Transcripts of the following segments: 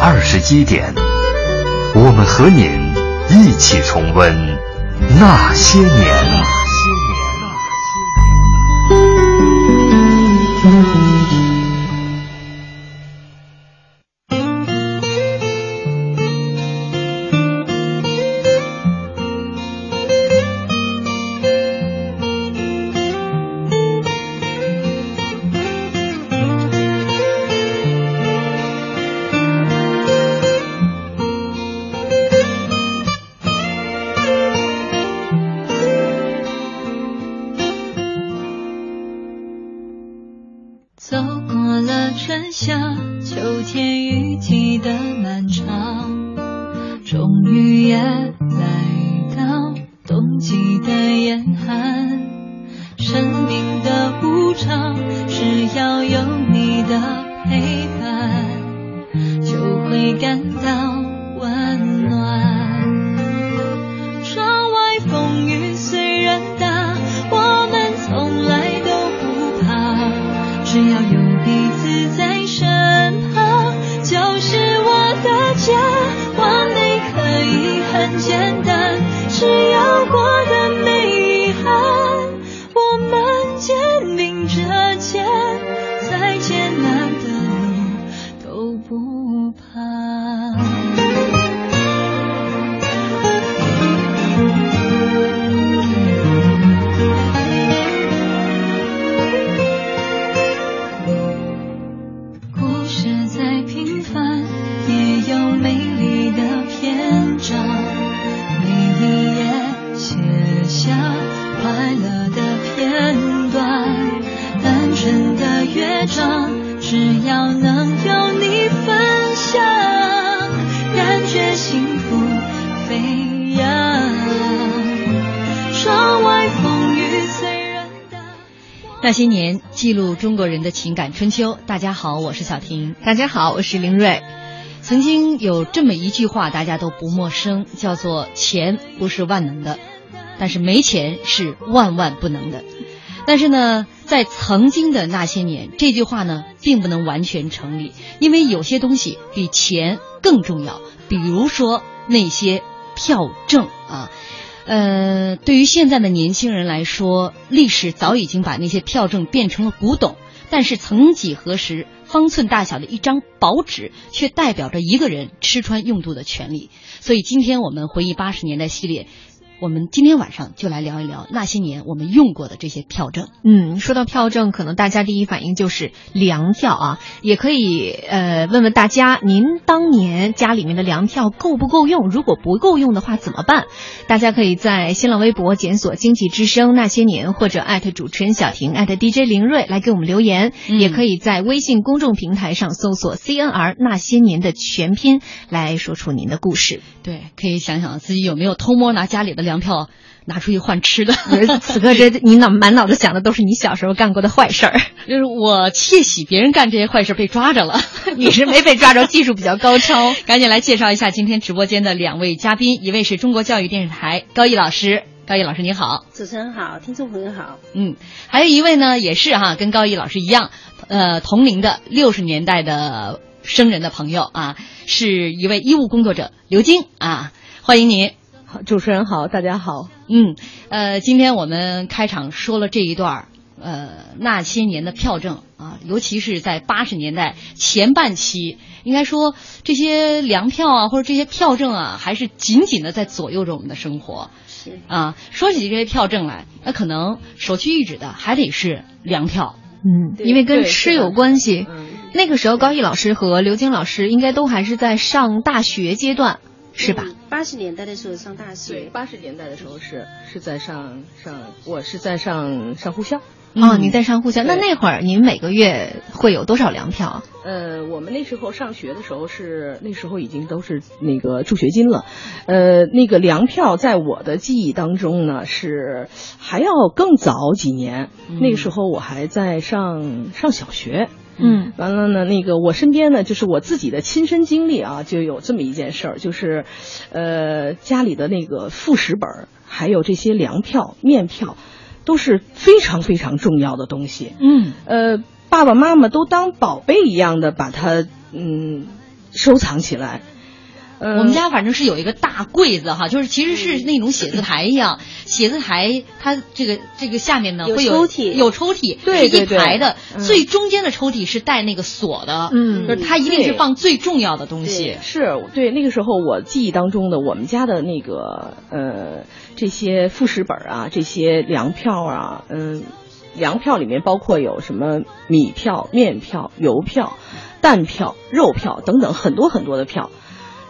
二十一点，我们和您一起重温那些年。些年，记录中国人的情感春秋。大家好，我是小婷。大家好，我是林瑞。曾经有这么一句话，大家都不陌生，叫做“钱不是万能的，但是没钱是万万不能的”。但是呢，在曾经的那些年，这句话呢，并不能完全成立，因为有些东西比钱更重要，比如说那些票证啊。呃，对于现在的年轻人来说，历史早已经把那些票证变成了古董。但是曾几何时，方寸大小的一张薄纸，却代表着一个人吃穿用度的权利。所以今天我们回忆八十年代系列，我们今天晚上就来聊一聊那些年我们用过的这些票证。嗯，说到票证，可能大家第一反应就是粮票啊，也可以呃问问大家，您当年家里面的粮票够不够用？如果不够用的话怎么办？大家可以在新浪微博检索“经济之声那些年”或者艾特主持人小婷艾特 DJ 林睿来给我们留言，嗯也可以在微信公众平台上搜索 “CNR 那些年”的全拼来说出您的故事。对，可以想想自己有没有偷摸拿家里的粮票拿出去换吃的。此刻这你脑满脑子想的都是你小时候干过的坏事儿。就是我窃喜别人干这些坏事被抓着了，你是没被抓着，技术比较高超。赶紧来介绍一下今天直播间的两位嘉宾，一位是中国教育电视台高毅老师，高毅老师你好。主持人好，听众朋友好。嗯，还有一位呢，也是哈、跟高毅老师一样，呃，同龄的六十年代的生人的朋友啊，是一位医务工作者刘晶啊，欢迎您。好，主持人好，大家好。嗯，呃，今天我们开场说了这一段儿，呃，那些年的票证啊，尤其是在八十年代前半期，应该说这些粮票啊，或者这些票证啊，还是紧紧的在左右着我们的生活。是啊，说起这些票证来，那可能首屈一指的还得是粮票。嗯，因为跟吃有关系。嗯，那个时候，高毅老师和刘晶老师应该都还是在上大学阶段，是吧？八十年代的时候上大对，学，八十年代的时候是是在上上，我是在上上护校。哦，您在上沪校，那那会儿您每个月会有多少粮票？呃，我们那时候上学的时候是那时候已经都是那个助学金了，呃，那个粮票在我的记忆当中呢是还要更早几年，那个时候我还在上上小学。嗯，完了呢，那个我身边呢，就是我自己的亲身经历啊，就有这么一件事儿，就是，呃，家里的那个副食本儿，还有这些粮票、面票，都是非常非常重要的东西。嗯呃，爸爸妈妈都当宝贝一样的把它嗯收藏起来。呃，我们家反正是有一个大柜子哈，就是其实是那种写字台一样，写字台它这个这个下面呢有会有抽屉。有抽屉，是一对对。对排的，嗯。最中间的抽屉是带那个锁的，嗯。就是它一定是放最重要的东西。对。是对那个时候我记忆当中的我们家的那个呃这些副食本啊，这些粮票啊，嗯，粮票里面包括有什么米票、面票、油票、蛋票、肉票等等很多很多的票。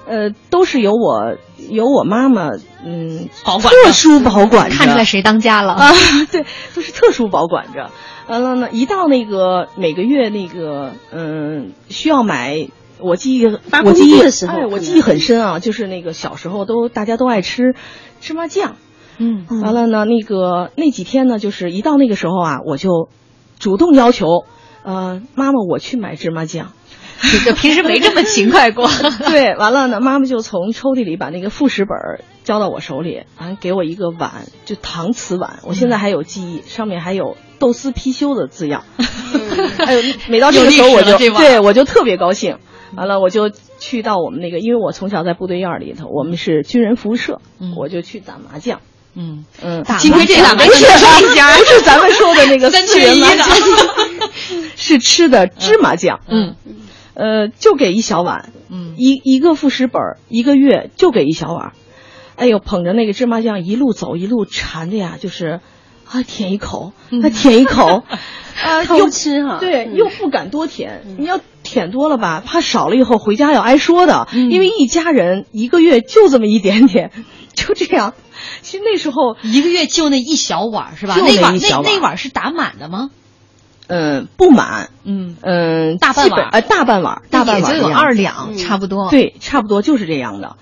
呃，都是由我由我妈妈嗯保管特殊保管着，看出来谁当家了啊，对，都是特殊保管着。完了呢，一到那个每个月那个嗯需要买，我记忆发我记忆工资的时候哎，我记忆很深啊，就是那个小时候都大家都爱吃芝麻酱。嗯完了呢，那个那几天呢，就是一到那个时候啊，我就主动要求，呃，妈妈我去买芝麻酱。就平时没这么勤快过。对，完了呢，妈妈就从抽屉里把那个副食本儿交到我手里，完给我一个碗，就搪瓷碗，我现在还有记忆，上面还有豆丝貔貅的字样。还有每到这个时候我就对我就特别高兴。完了，我就去到我们那个，因为我从小在部队院儿里头，我们是军人服务社，嗯我就去打麻将。嗯，嗯，打幸亏这俩没不是一家不是咱们说的那个 三四人麻缺一的将，是吃的芝麻酱。嗯呃，就给一小碗，嗯一一个副食本儿，一个月就给一小碗。哎呦，捧着那个芝麻酱一路走，一路馋的呀，就是啊，舔一口，那舔一口，啊，又偷吃哈，对，嗯又不敢多舔。你要舔多了吧，怕少了以后回家要挨说的。嗯因为一家人一个月就这么一点点，就这样。其实那时候，一个月就那一小碗是吧？就那碗那那碗是打满的吗？嗯、不满，嗯，嗯、大半碗。呃，大半碗，大半碗也就有二两，嗯。差不多。，对，差不多就是这样的。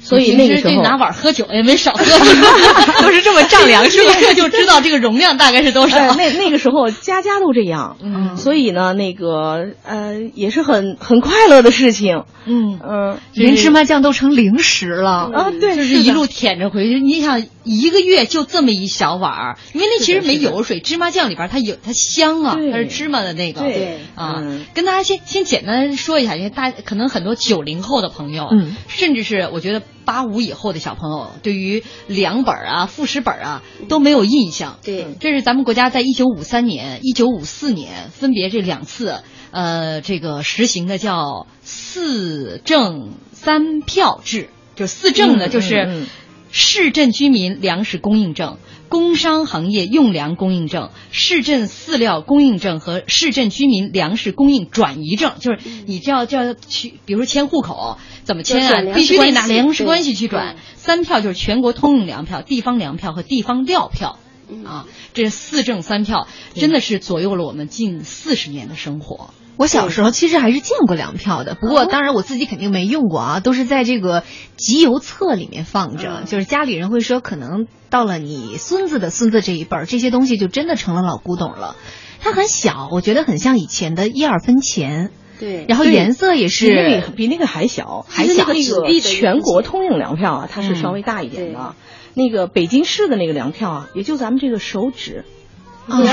所以那个时候拿碗喝酒也没少喝，都是这么丈量是吧 这就知道这个容量大概是多少。哎，那那个时候家家都这样，嗯所以呢，那个呃，也是很很快乐的事情，嗯嗯连芝麻酱都成零食了。啊，对，就是一路舔着回去。你想一个月就这么一小碗儿，因为那其实没油水，芝麻酱里边它有它香啊，它是芝麻的那个。对啊，嗯跟大家先先简单说一下，因为大可能很多九零后的朋友，嗯，甚至是我觉得八五以后的小朋友，对于两本儿啊、副食本儿啊都没有印象。对这是咱们国家在一九五三年、一九五四年分别这两次，呃，这个实行的叫四证三票制，就四证呢，嗯就是市镇居民粮食供应证、工商行业用粮供应证、市镇饲料供应证和市镇居民粮食供应转移证，就是你这要就要去，比如说迁户口怎么迁啊，必须得拿粮食关系去转。三票就是全国通用粮票、地方粮票和地方料票。嗯啊，这四证三票真的是左右了我们近四十年的生活。我小时候其实还是见过粮票的，不过当然我自己肯定没用过啊，都是在这个集邮册里面放着。就是家里人会说，可能到了你孙子的孙子这一辈儿，这些东西就真的成了老古董了。它很小，我觉得很像以前的一二分钱，对，然后颜色也是个比那个还小，还小。那个全国通用粮票啊，它是稍微大一点的。那个北京市的那个粮票啊，也就咱们这个手指，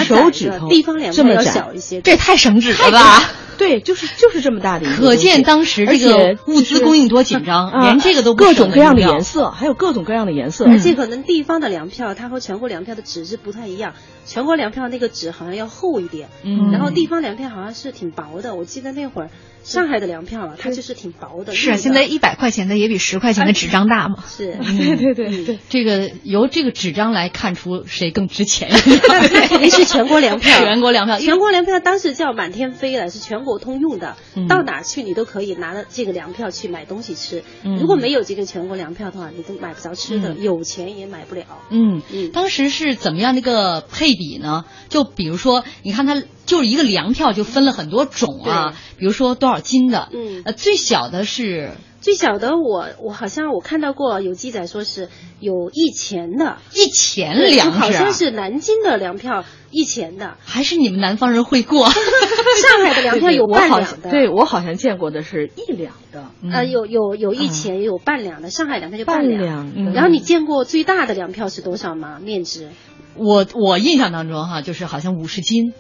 手指头的地方粮票要这么小一些，这也太省纸了吧？对，就是就是这么大的一个，可见当时这而且个物资供应多紧张，啊连这个都不各种各样的颜色，还有各种各样的颜色，而且可能地方的粮票它和全国粮票的纸质不太一样，全国粮票那个纸好像要厚一点，嗯然后地方粮票好像是挺薄的。我记得那会儿上海的粮票啊，它就是挺薄的。是啊，现在一百块钱的也比十块钱的纸张大嘛。是 对对对对。这个由这个纸张来看出谁更值钱。也是全国粮票，全国粮票，全国粮票当时叫满天飞了，是全国通用的，嗯到哪去你都可以拿着这个粮票去买东西吃。嗯如果没有这个全国粮票的话，你都买不着吃的，嗯有钱也买不了。嗯嗯当时是怎么样的一个配比呢？就比如说，你看它就是一个粮票就分了很多种啊，比如说多少斤的，嗯呃，最小的是最小的我我好像我看到过有记载说是有一钱的，一钱对粮食、啊，好像是南京的粮票一钱的，还是你们南方人会过？上海的粮票有半两的，对我好像见过的是一两的，呃，有有有一钱，也有半两的，上海粮票就半两。然后你见过最大的粮票是多少吗？面值？我我印象当中哈，就是好像五十斤。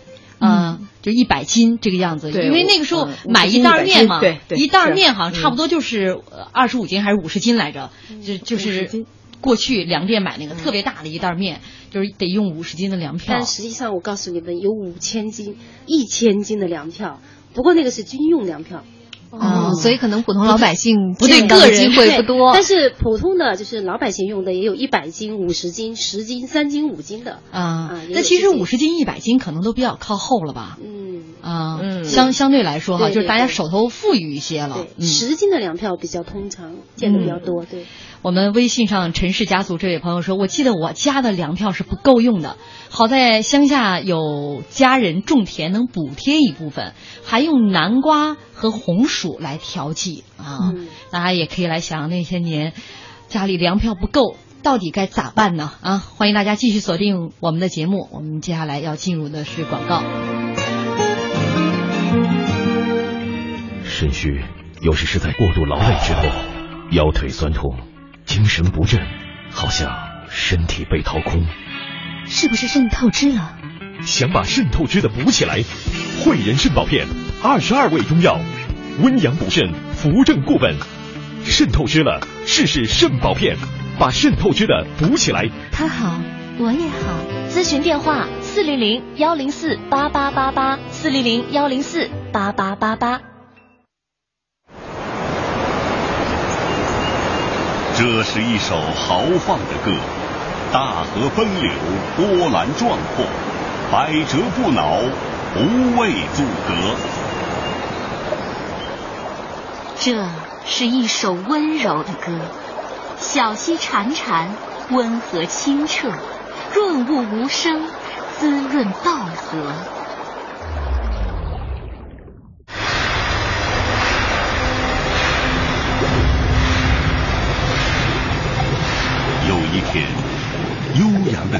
嗯，就一百斤这个样子，因为那个时候嗯买一袋面嘛，对对一袋是面好像嗯。差不多就是二十五斤还是五十斤来着，就就是过去粮店买那个特别大的一袋面，就是得用五十斤的粮票但。实际上，我告诉你们，有五千斤、一千斤的粮票，不过那个是军用粮票，哦，所以可能普通老百姓不对个人机会不多。但是普通的就是老百姓用的，也有一百斤、五十斤、十斤、三斤、五斤的。啊那其实五十斤、一百斤可能都比较靠后了吧？嗯，啊，嗯相相对来说哈，就是大家手头富裕一些了十斤的粮票比较通常，见的比较多。对，我们微信上陈氏家族这位朋友说，我记得我家的粮票是不够用的，好在乡下有家人种田能补贴一部分，还用南瓜和红薯来调剂啊。嗯大家也可以来想那些年家里粮票不够。到底该咋办呢？啊，欢迎大家继续锁定我们的节目。我们接下来要进入的是广告。肾虚有时是在过度劳累之后，腰腿酸痛，精神不振，好像身体被掏空。是不是肾透支了？想把肾透支的补起来，汇仁肾宝片，二十二味中药，温阳补肾，扶正固本。肾透支了，试试肾宝片，把肾透支的补起来。他好，我也好。咨询电话：四零零幺零四八八八八，四零零幺零四八八八八。这是一首豪放的歌，大河奔流，波澜壮阔，百折不挠，不畏阻隔。这是一首温柔的歌，小溪潺潺，温和清澈，润物无声，滋润稻禾。有一天，悠扬的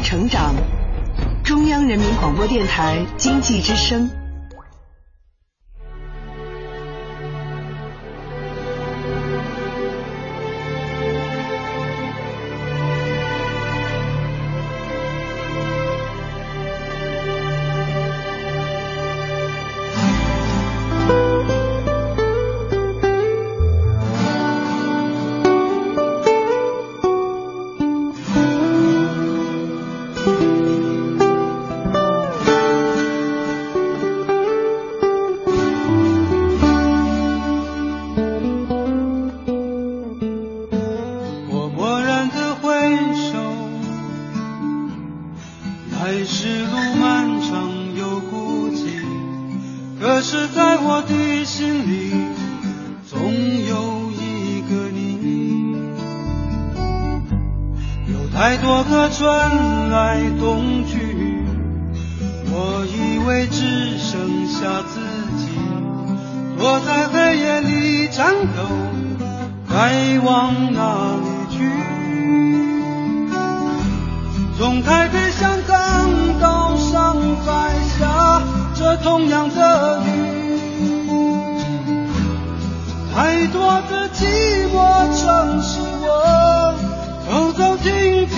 成长，中央人民广播电台经济之声。是在我的心里，总有一个你。有太多个春来冬去，我以为只剩下自己，躲在黑夜里颤抖。该往哪里去？从台北、香港到上海下着同样的雨，太多的寂寞城市我走走停停，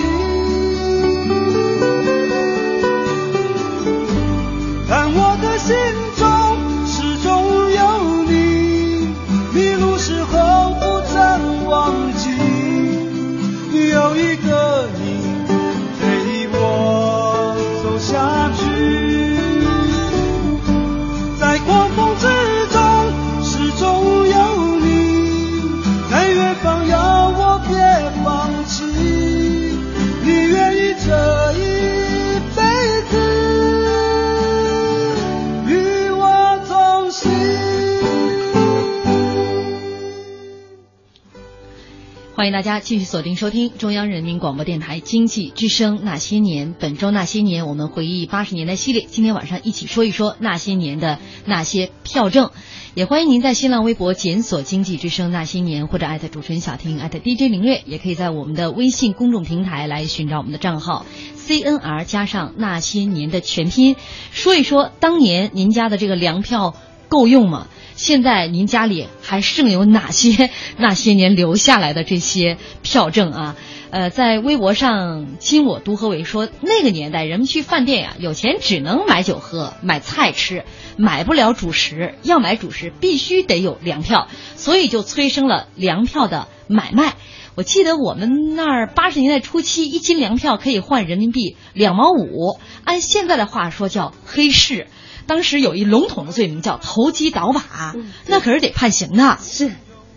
欢迎大家继续锁定收听中央人民广播电台经济之声《那些年》。本周《那些年》，我们回忆八十年代系列。今天晚上一起说一说那些年的那些票证。也欢迎您在新浪微博检索“经济之声那些年”或者艾特主持人小婷艾特 DJ 林月，也可以在我们的微信公众平台来寻找我们的账号 CNR 加上那些年的全拼，说一说当年您家的这个粮票够用吗？现在您家里还剩有哪些 那些年留下来的这些票证啊？呃，在微博上，今我独何为说，那个年代人们去饭店呀，有钱只能买酒喝，买菜吃，买不了主食，要买主食必须得有粮票，所以就催生了粮票的买卖。我记得我们那儿八十年代初期，一斤粮票可以换人民币两毛五，按现在的话说叫黑市。当时有一笼统的罪名叫投机倒把，那可是得判刑的。是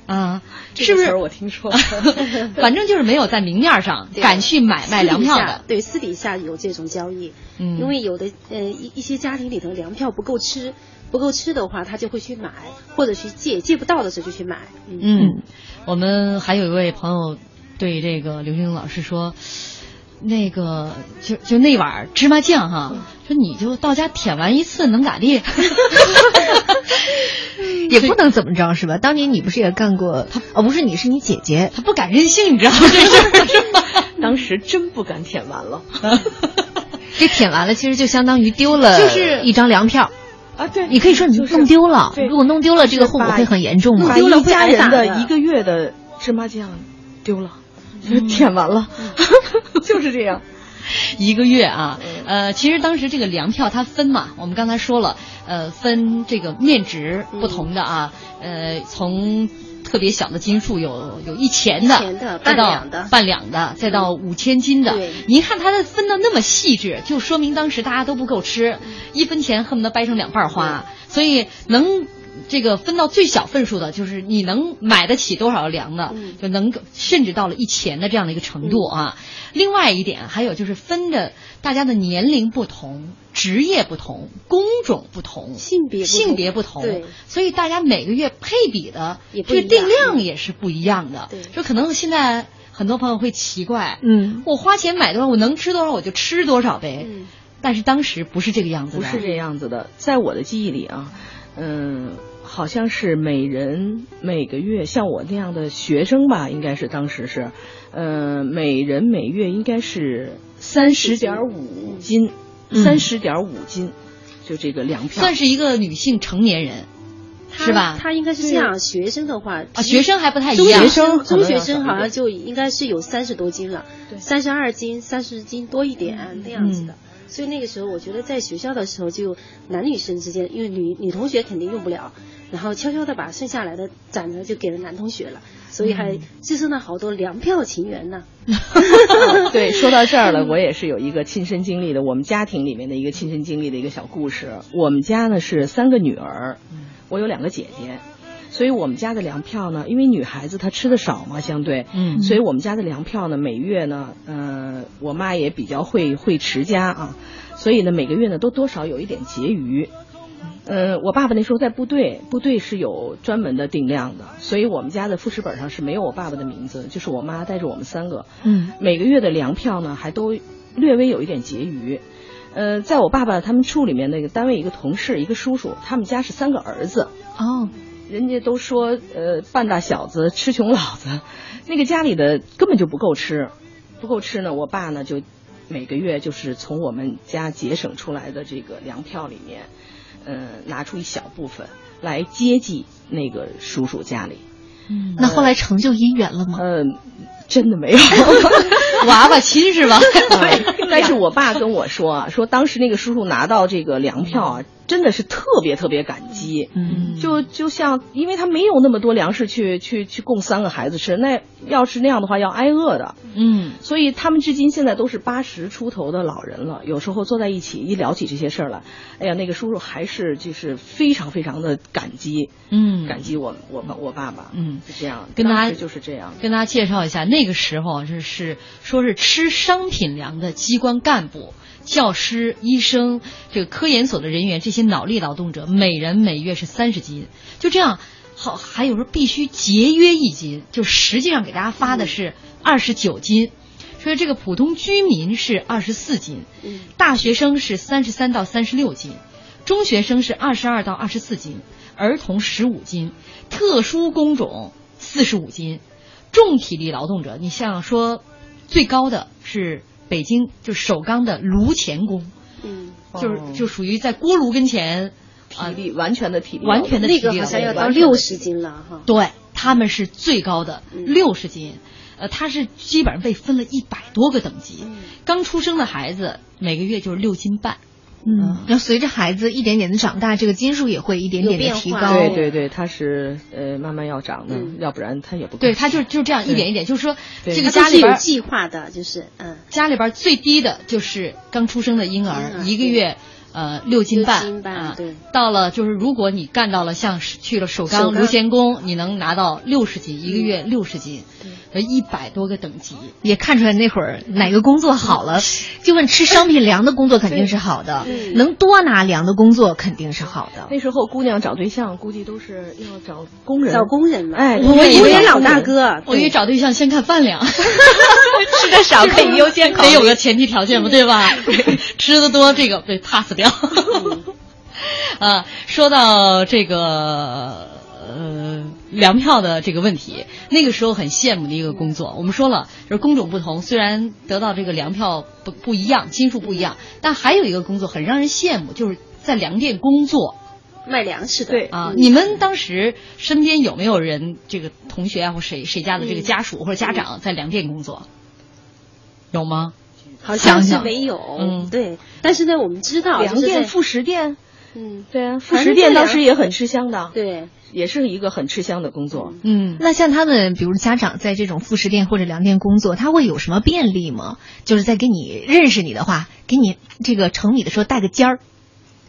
啊，是不是？我听说，反正就是没有在明面上 敢去买卖粮票的。对，私底下有这种交易，嗯因为有的呃一一些家庭里头粮票不够吃，不够吃的话，他就会去买，或者去借，借不到的时候就去买。嗯，嗯，我们还有一位朋友对这个刘星老师说。那个就就那碗芝麻酱哈，说你就到家舔完一次能咋地？也不能怎么着是吧？当年你不是也干过？哦，不是你是你姐姐，她不敢任性，你知道吗？这事儿是吧？当时真不敢舔完了。这舔完了其实就相当于丢了，就是一张粮票。啊，对，你可以说你就弄丢了，对如果弄丢了，这个后果会很严重吗把？丢了一家人会挨打的的一个月的芝麻酱丢了，就 舔完了，就是这样。一个月啊，呃，其实当时这个粮票它分嘛，我们刚才说了，呃，分这个面值不同的啊，呃，从特别小的斤数有有一钱的，再到半两的半两的，再到五千斤的对。您看它的分的那么细致，就说明当时大家都不够吃，一分钱恨不得掰成两半花，所以能。这个分到最小份数的，就是你能买得起多少粮的，嗯。就能甚至到了一钱的这样的一个程度啊。另外一点，还有就是分着大家的年龄不同、职业不同、工种不同、性别不同。性别不同，对。所以大家每个月配比的这个定量也是不一样的。对。就可能现在很多朋友会奇怪，嗯，我花钱买多少，我能吃多少我就吃多少呗。嗯。但是当时不是这个样子的，不是这样子的，在我的记忆里啊，嗯，好像是每人每个月，像我那样的学生吧，应该是当时是，呃，每人每月应该是三十点五斤，嗯。三十点五斤，就这个粮票，算是一个女性成年人，他是吧？他应该是这样，学生的话啊，学生还不太一样。中学。生中学生好像就应该是有三十多斤了，三十二斤、三十斤多一点那样子的。所以那个时候，我觉得在学校的时候，就男女生之间，因为女女同学肯定用不了，然后悄悄的把剩下来的攒着就给了男同学了，所以还滋生了好多粮票情缘呢。对，说到这儿了，我也是有一个亲身经历的，我们家庭里面的一个亲身经历的一个小故事。我们家呢是三个女儿，我有两个姐姐，所以我们家的粮票呢，因为女孩子她吃的少嘛，相对，嗯所以我们家的粮票呢，每月呢，呃，我妈也比较会会持家啊，所以呢，每个月呢都多少有一点结余。呃，我爸爸那时候在部队，部队是有专门的定量的，所以我们家的副食本上是没有我爸爸的名字，就是我妈带着我们三个，嗯，每个月的粮票呢还都略微有一点结余。呃，在我爸爸他们处里面那个单位一个同事一个叔叔，他们家是三个儿子，哦，人家都说呃半大小子吃穷老子，那个家里的根本就不够吃，不够吃呢，我爸呢就每个月就是从我们家节省出来的这个粮票里面，嗯、拿出一小部分来接济那个叔叔家里。嗯，那后来成就姻缘了吗？嗯、真的没有。娃娃亲是吧？对，但是我爸跟我说啊，说当时那个叔叔拿到这个粮票啊，真的是特别特别感激。嗯，就就像，因为他没有那么多粮食去去去供三个孩子吃，那要是那样的话要挨饿的。嗯，所以他们至今现在都是八十出头的老人了，有时候坐在一起一聊起这些事儿来，哎呀，那个叔叔还是就是非常非常的感激，嗯，感激我我爸我爸爸，嗯，是这样，跟大家就是这样。跟大家介绍一下，那个时候是是说是吃商品粮的机关干部、教师、医生、这个科研所的人员，这些脑力劳动者，每人每月是三十斤，就这样。好，还有时候必须节约一斤，就实际上给大家发的是二十九斤，所以这个普通居民是二十四斤，嗯大学生是三十三到三十六斤，中学生是二十二到二十四斤，儿童十五斤，特殊工种四十五斤，重体力劳动者，你像说最高的是北京，就首钢的炉前工，嗯，就是哦。就属于在锅炉跟前，啊体力完全的体力，完全的体力劳动。个好像要到六十斤了哈。对，他们是最高的嗯。六十斤，呃，他是基本上被分了一百多个等级，嗯。刚出生的孩子每个月就是六斤半，嗯，那随着孩子一点点的长大，这个斤数也会一点点的提高。对对对，他是呃慢慢要长的，嗯。要不然他也不对，他就就这样一点一点，就是说这个家里边儿计划的，就是嗯，家里边最低的就是刚出生的婴婴儿，儿一个月呃六斤半，六斤半啊对。到了就是如果你干到了像去了首首钢。钢炉钳工，你能拿到六十斤，一个月六十斤，一百多个等级。也看出来那会儿哪个工作好了，就问吃商品粮的工作肯定是好的，嗯能多拿粮的工作肯定是好的。那时候姑娘找对象，估计都是要找工人，找工人嘛。哎，我以为老大哥，我以为找对象先看饭量 吃的少可以优先考虑得有个前提条件嘛，对吧？吃的多这个被 pass 掉。啊，说到这个呃粮票的这个问题，那个时候很羡慕的一个工作。我们说了，就是工种不同，虽然得到这个粮票不不一样，斤数不一样，但还有一个工作很让人羡慕，就是在粮店工作。卖粮食的。对啊，嗯你们当时身边有没有人，这个同学啊，或谁谁家的这个嗯家属或者家长在粮店工作？有吗？好像是想想没有，嗯对。但是呢，我们知道粮店、副食店，嗯，对啊，副食店当时也很吃香的，对，也是一个很吃香的工作。嗯，那像他们，比如家长在这种副食店或者粮店工作，他会有什么便利吗？就是在给你认识你的话，给你这个盛米的时候带个尖儿，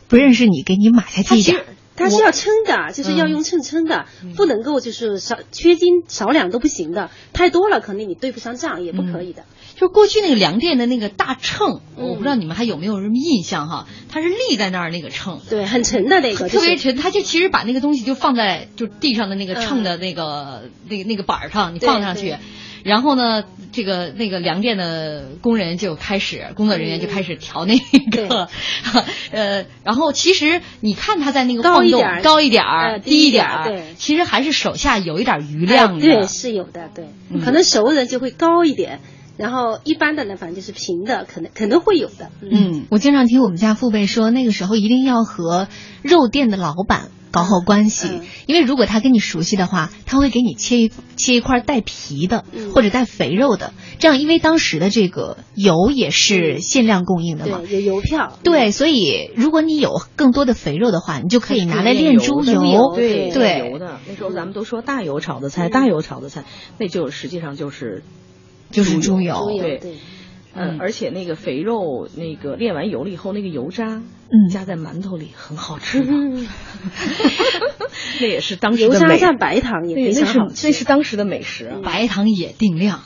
不认识你给你码下去一点它其实。它是要称的，就是要用秤称的，不能够就是少缺斤少两都不行的，太多了肯定你对不上账也不可以的。就过去那个粮店的那个大秤，嗯我不知道你们还有没有什么印象哈？它是立在那儿那个秤，对，很沉的那个，就是特别沉，它就其实把那个东西就放在就地上的那个秤的那个、那个那个板儿上，你放上去。然后呢，这个那个粮店的工人就开始，工作人员就开始调那个，呃，然后其实你看他在那个晃动高一点儿低一点儿，其实还是手下有一点余量的。哎对，是有的，对，嗯可能熟人就会高一点，然后一般的呢，反正就是平的，可能可能会有的。嗯，我经常听我们家父辈说，那个时候一定要和肉店的老板搞好关系，嗯因为如果他跟你熟悉的话，他会给你切一切一块带皮的、嗯或者带肥肉的，这样因为当时的这个油也是限量供应的嘛。有邮票。对，所以如果你有更多的肥肉的话，你就可以拿来炼猪炼油。对对油的。那时候咱们都说大油炒的菜，大油炒的菜，那就实际上就是就是猪油。对。对，嗯，而且那个肥肉，那个炼完油了以后，那个油渣，嗯。加在馒头里很好吃的，嗯。那也是当时油的油，渣蘸白糖也那是非常好吃。那是当时的美食啊。白糖也定量。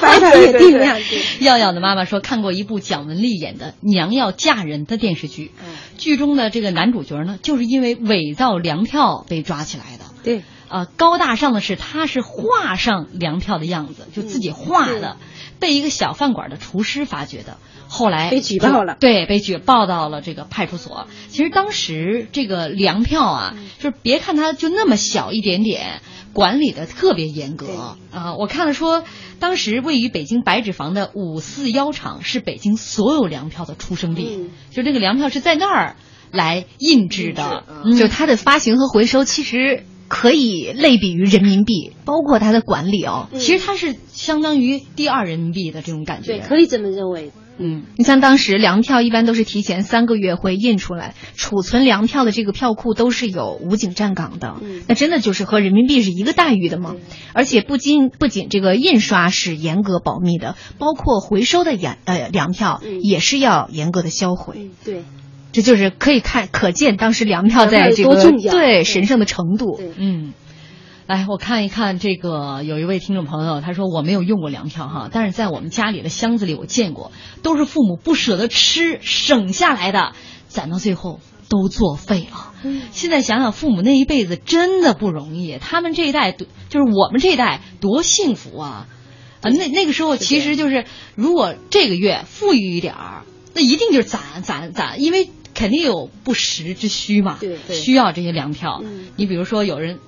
白糖也定量，对。耀耀的妈妈说看过一部蒋雯丽演的《娘要嫁人》的电视剧，嗯。剧中的这个男主角呢，就是因为伪造粮票被抓起来的。对，呃，高大上的是他是画上粮票的样子，就自己画的，被一个小饭馆的厨师发觉的，后来被举报了，对，被举报到了这个派出所。其实当时这个粮票啊，就是别看它就那么小一点点，管理的特别严格啊。我看了说，当时位于北京白纸坊的五四幺厂是北京所有粮票的出生地，就这个粮票是在那儿来印制的，就它的发行和回收其实。可以类比于人民币，包括它的管理哦。其实它是相当于第二人民币的这种感觉。对，可以这么认为。嗯，你像当时粮票一般都是提前三个月会印出来，储存粮票的这个票库都是有武警站岗的。嗯，那真的就是和人民币是一个待遇的吗？而且不仅不仅这个印刷是严格保密的，包括回收的粮呃粮票也是要严格的销毁。嗯，对。这就是可以看可见当时粮票在这个对神圣的程度。嗯，来我看一看这个，有一位听众朋友他说我没有用过粮票哈，但是在我们家里的箱子里我见过，都是父母不舍得吃省下来的，攒到最后都作废了。现在想想父母那一辈子真的不容易，他们这一代就是我们这一代多幸福啊！啊，那那个时候其实就是如果这个月富裕一点儿，那一定就是攒攒攒，因为。肯定有不时之需嘛，对，需要这些粮票。你比如说有人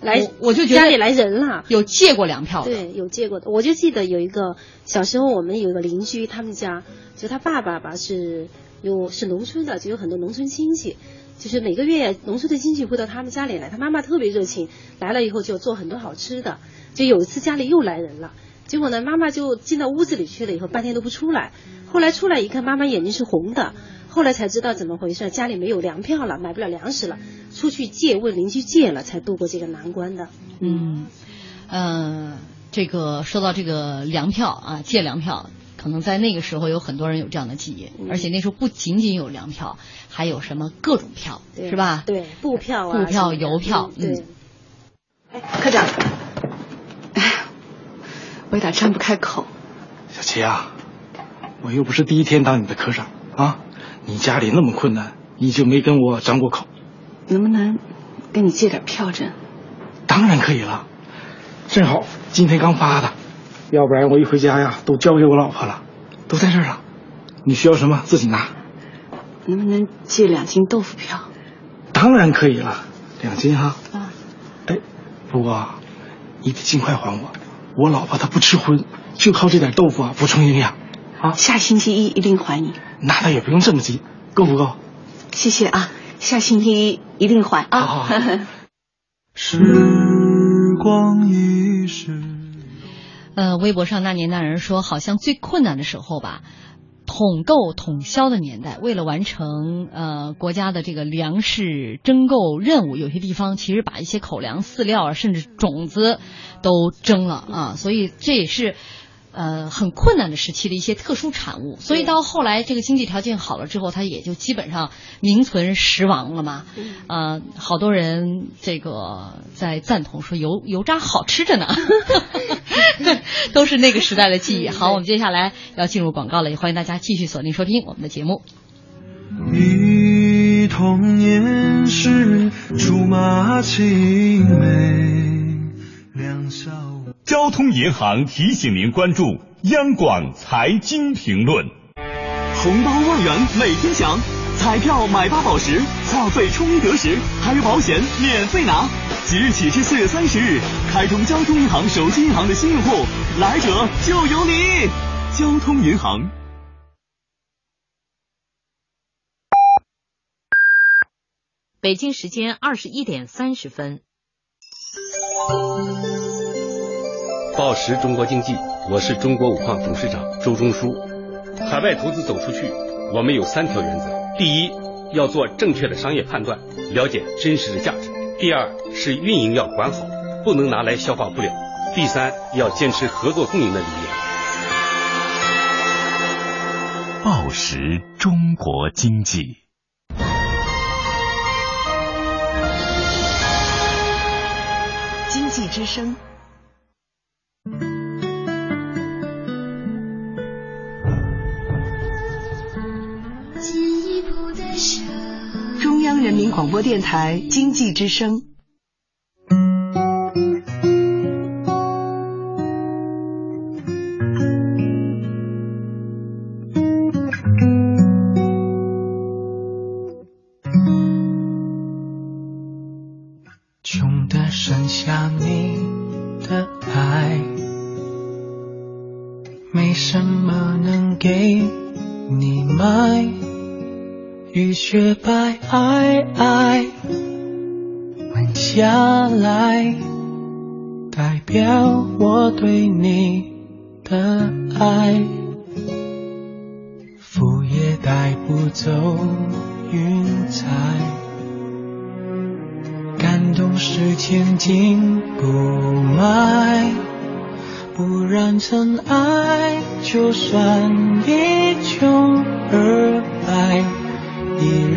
来，我就觉得家里来人了，有借过粮票的，对，有借过的。我就记得有一个小时候，我们有一个邻居，他们家就他爸爸吧是有是农村的，就有很多农村亲戚，就是每个月农村的亲戚会到他们家里来，他妈妈特别热情，来了以后就做很多好吃的。就有一次家里又来人了，结果呢，妈妈就进到屋子里去了，以后半天都不出来。后来出来一看，妈妈眼睛是红的。后来才知道怎么回事，家里没有粮票了，买不了粮食了，出去借问邻居借了，才度过这个难关的。嗯，呃，这个说到这个粮票啊，借粮票，可能在那个时候有很多人有这样的记忆，而且那时候不仅仅有粮票，还有什么各种票，是吧？对，布票啊，布票、邮票。嗯。哎，科长，哎，我有点张不开口。小齐啊，我又不是第一天当你的科长啊。你家里那么困难，你就没跟我张过口？能不能跟你借点票证？当然可以了，正好今天刚发的，要不然我一回家呀，都交给我老婆了，都在这儿了。你需要什么自己拿。能不能借两斤豆腐票？当然可以了，两斤哈。啊。哎，不过你得尽快还我，我老婆她不吃荤，就靠这点豆腐啊补充营养。啊，下星期一一定还你。那倒也不用这么急，够不够？谢谢啊，下星期一一定还啊。时光易逝。呃，微博上那年那人说，好像最困难的时候吧，统购统销的年代，为了完成呃国家的这个粮食征购任务，有些地方其实把一些口粮、饲料啊，甚至种子都征了啊，所以这也是。呃，很困难的时期的一些特殊产物，所以到后来这个经济条件好了之后，它也就基本上名存实亡了嘛。呃，好多人这个在赞同说油油渣好吃着呢，都是那个时代的记忆。好，我们接下来要进入广告了，也欢迎大家继续锁定收听我们的节目。忆童年时竹马青梅，两小。交通银行提醒您关注央广财经评论。红包万元每天享，彩票买八宝时话费充一得十，还有保险免费拿。即日起至四月三十日，开通交通银行手机银行的新用户，来者就有你。交通银行。北京时间二十一点三十分。报时中国经济，我是中国五矿董事长周中书。海外投资走出去，我们有三条原则：第一，要做正确的商业判断，了解真实的价值；第二是运营要管好，不能拿来消化不了；第三要坚持合作共赢的理念。报时中国经济，经济之声。人民广播电台经济之声。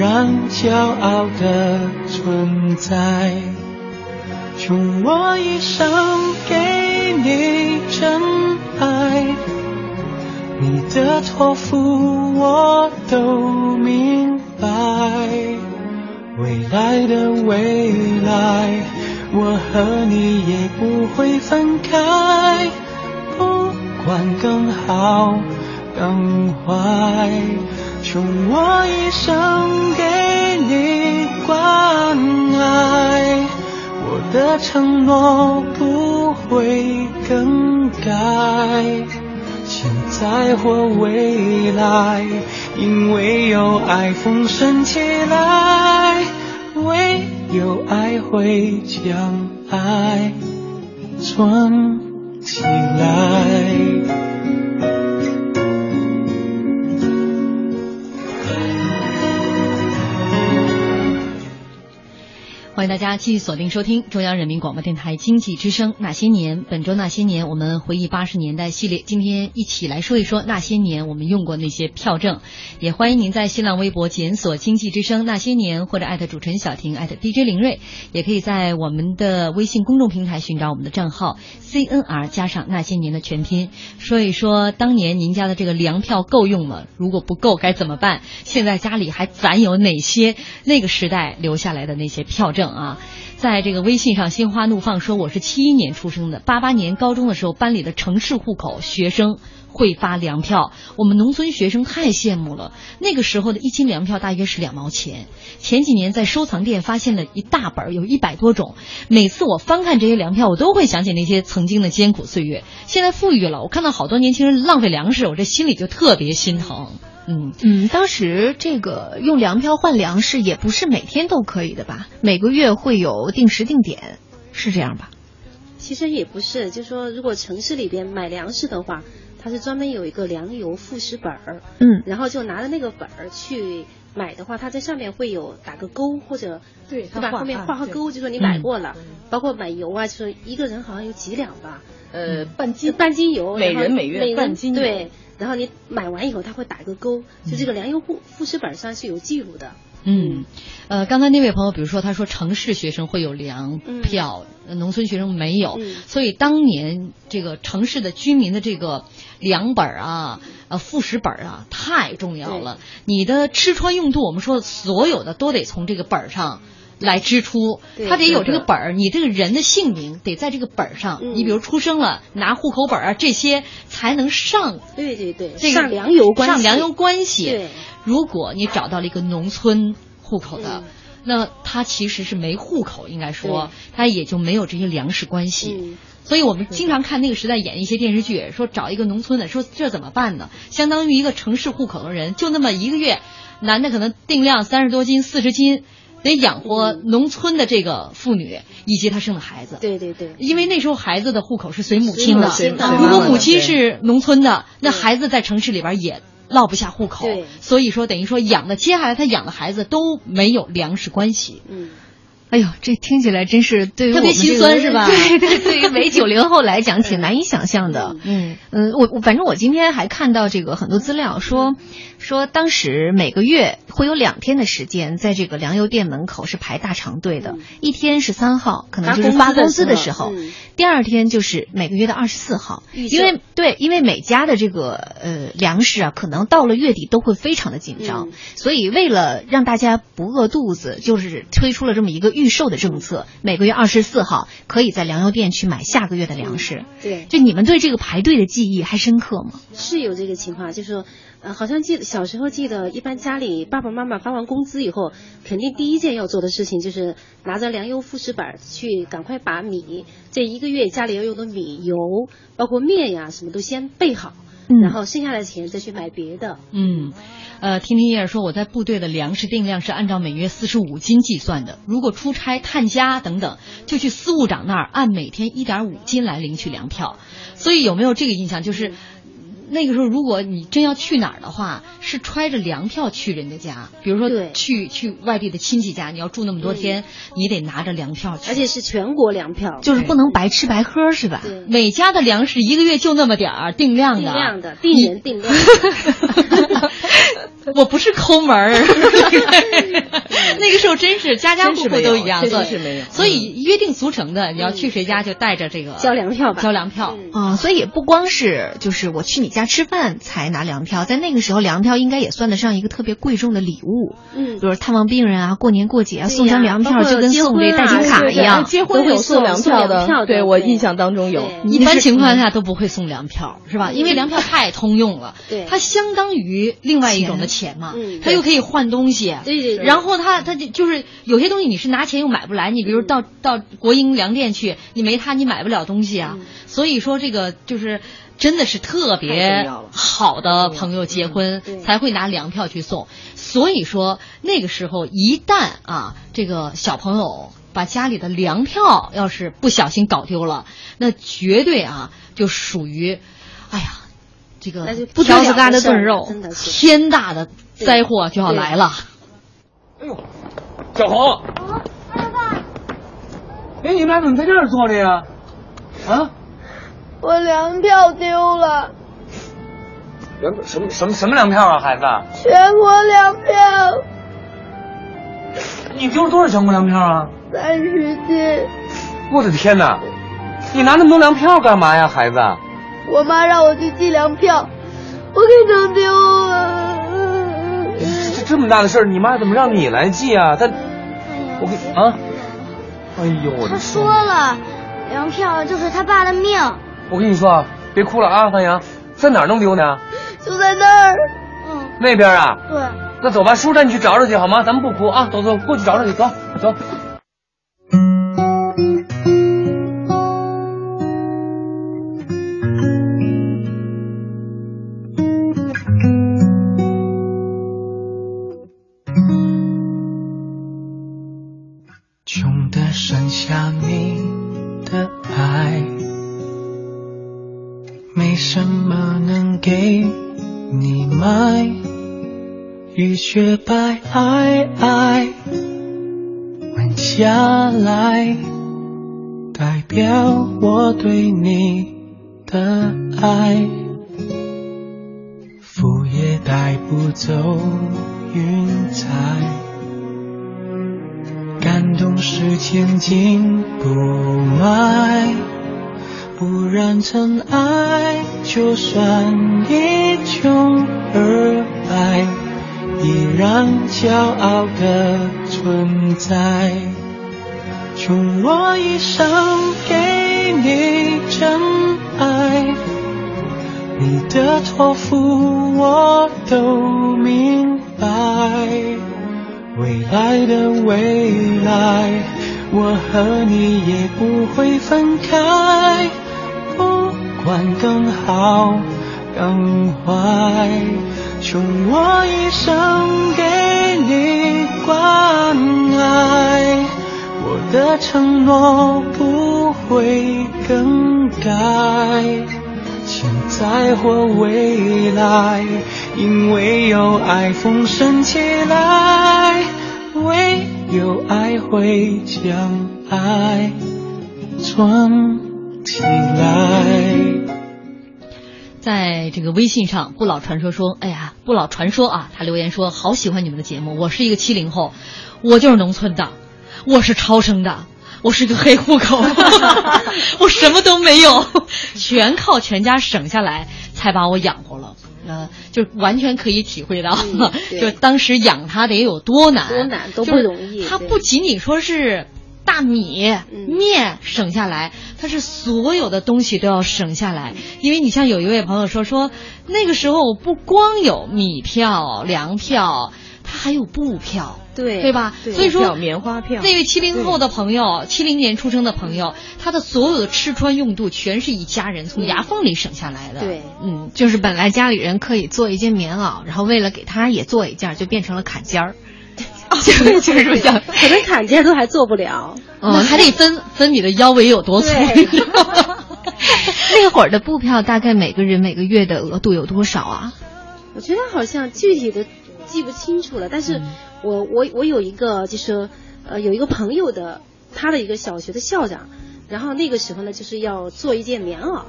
让骄傲的存在。穷我一生给你真爱，你的托付我都明白。未来的未来，我和你也不会分开。不管更好更坏，穷我一生给你关爱。我的承诺不会更改，现在或未来。因为有爱丰盛起来，唯有爱会将爱存起来。欢迎大家继续锁定收听中央人民广播电台经济之声《那些年》，本周《那些年》我们回忆八十年代系列，今天一起来说一说那些年我们用过那些票证。也欢迎您在新浪微博检索“经济之声那些年”或者艾特主持人小婷艾特 DJ 林睿，也可以在我们的微信公众平台寻找我们的账号 CNR 加上那些年的全拼，说一说当年您家的这个粮票够用吗？如果不够该怎么办？现在家里还攒有哪些那个时代留下来的那些票证？啊，在这个微信上，心花怒放说我是七一年出生的，八八年高中的时候，班里的城市户口学生会发粮票，我们农村学生太羡慕了。那个时候的一斤粮票大约是两毛钱。前几年在收藏店发现了一大本，有一百多种。每次我翻看这些粮票，我都会想起那些曾经的艰苦岁月。现在富裕了，我看到好多年轻人浪费粮食，我这心里就特别心疼。嗯嗯，当时这个用粮票换粮食也不是每天都可以的吧？每个月会有定时定点，是这样吧？其实也不是，就说如果城市里边买粮食的话，它是专门有一个粮油副食本儿，嗯，然后就拿着那个本儿去买的话，它在上面会有打个勾或者对，对吧？后面画个勾，就说你买过了。包括买油啊，就说一个人好像有几两吧？呃，半斤半斤油，每人每月半斤对。然后你买完以后，他会打一个勾，就这个粮油户副食本上是有记录的。嗯，呃，刚才那位朋友，比如说他说城市学生会有粮票，农村学生没有，所以当年这个城市的居民的这个粮本啊，呃，副食本啊，太重要了。你的吃穿用度，我们说所有的都得从这个本上。来支出，他得有这个本儿，你这个人的姓名得在这个本儿上。你比如出生了，拿户口本啊，这些才能上。对对对，这个上粮油关系。上粮油关系。对，如果你找到了一个农村户口的，那他其实是没户口，应该说他也就没有这些粮食关系。所以我们经常看那个时代演一些电视剧，说找一个农村的，说这怎么办呢？相当于一个城市户口的人，就那么一个月，男的可能定量三十多斤、四十斤。得养活农村的这个妇女以及她生的孩子。对对对，因为那时候孩子的户口是随母亲的，如果母亲是农村的，那孩子在城市里边也落不下户口。所以说等于说养的接下来他养的孩子都没有粮食关系。嗯。哎呦，这听起来真是对于特别心酸是吧？对 对，对 于每九零后来讲，挺难以想象的。嗯嗯，我我反正我今天还看到这个很多资料说。说当时每个月会有两天的时间，在这个粮油店门口是排大长队的。一天是三号，可能就是发工资的时候；第二天就是每个月的二十四号。因为对，因为每家的这个呃粮食啊，可能到了月底都会非常的紧张，所以为了让大家不饿肚子，就是推出了这么一个预预售的政策，每个月二十四号可以在粮油店去买下个月的粮食。对，就你们对这个排队的记忆还深刻吗？是有这个情况，就是说，呃，好像记得小时候记得，一般家里爸爸妈妈发完工资以后，肯定第一件要做的事情就是拿着粮油副食本去赶快把米这一个月家里要用的米、油，包括面呀什么都先备好，嗯然后剩下的钱再去买别的。嗯，呃，听听叶儿说，我在部队的粮食定量是按照每月四十五斤计算的，如果出差、探家等等，就去司务长那儿按每天一点五斤来领取粮票。所以有没有这个印象？就是那个时候，如果你真要去哪儿的话，是揣着粮票去人家家，比如说去去外地的亲戚家，你要住那么多天，你得拿着粮票去，而且是全国粮票，就是不能白吃白喝是吧？每家的粮食一个月就那么点儿，定量的，定量的，定人定量。我不是抠门儿，那个时候真是家家户户都一样，真是没有。所以约定俗成的，你要去谁家就带着这个交粮票吧，交粮票。啊。所以也不光是就是我去你家吃饭才拿粮票，在那个时候粮票应该也算得上一个特别贵重的礼物。嗯，比如探望病人啊，过年过节啊，送张粮票就跟送这代金卡一样。结婚有送粮票的，对我印象当中有。一般情况下都不会送粮票，是吧？因为粮票太通用了，对，它相当于另外一种的钱嘛，嗯，它又可以换东西，对对。然后它它就就是有些东西你是拿钱又买不来，你比如到到国营粮店去，你没它你买不了东西啊。所以说这个就是真的是特别好的朋友结婚才会拿粮票去送。所以说那个时候一旦啊这个小朋友把家里的粮票要是不小心搞丢了，那绝对啊就属于，哎呀。这个不挑子疙瘩炖肉，天大的灾祸就要来了。哎呦，小红，爸爸，哎，你们俩怎么在这儿坐着呀？啊？我粮票丢了。粮什么什么什么粮票啊，孩子？全国粮票。你丢了多少全国粮票啊？三十斤。我的天哪！你拿那么多粮票干嘛呀，孩子？我妈让我去寄粮票，我给弄丢了。这这么大的事儿，你妈怎么让你来寄啊？她，我给啊，哎呦我的。他说了，粮票就是他爸的命。我跟你说啊，别哭了啊，范阳，在哪儿弄丢呢？就在那儿。嗯。那边啊？对。那走吧，叔带你去找找去好吗？咱们不哭啊，走走，过去找找去，走走。没什么能给你买，雨雪白皑皑，吻下来，代表我对你的爱，风也带不走云彩。感动是千金不卖，不染尘埃，就算一穷二白，依然骄傲的存在。穷我一生给你真爱，你的托付我都明白。未来的未来，我和你也不会分开。不管更好更坏，穷我一生给你关爱。我的承诺不会更改，现在或未来。因为有爱丰盛起来，唯有爱会将爱装起来。在这个微信上，不老传说说，哎呀，不老传说啊，他留言说，好喜欢你们的节目。我是一个七零后，我就是农村的，我是超生的。我是个黑户口，我什么都没有，全靠全家省下来才把我养活了。呃，就完全可以体会到，嗯、就当时养他得有多难，多难都不容易。他不仅仅说是大米、面省下来，它是所有的东西都要省下来。因为你像有一位朋友说说，那个时候不光有米票、粮票，它还有布票。对对吧？对所以说棉花票那位七零后的朋友，七零年出生的朋友，他的所有的吃穿用度全是一家人从牙缝里省下来的。对，嗯，就是本来家里人可以做一件棉袄，然后为了给他也做一件，就变成了坎肩儿。就 是就是这样，可能坎肩都还做不了，嗯还得分分你的腰围有多粗。那会儿的布票大概每个人每个月的额度有多少啊？我觉得好像具体的记不清楚了，但是我我我有一个就是呃有一个朋友的他的一个小学的校长，然后那个时候呢就是要做一件棉袄，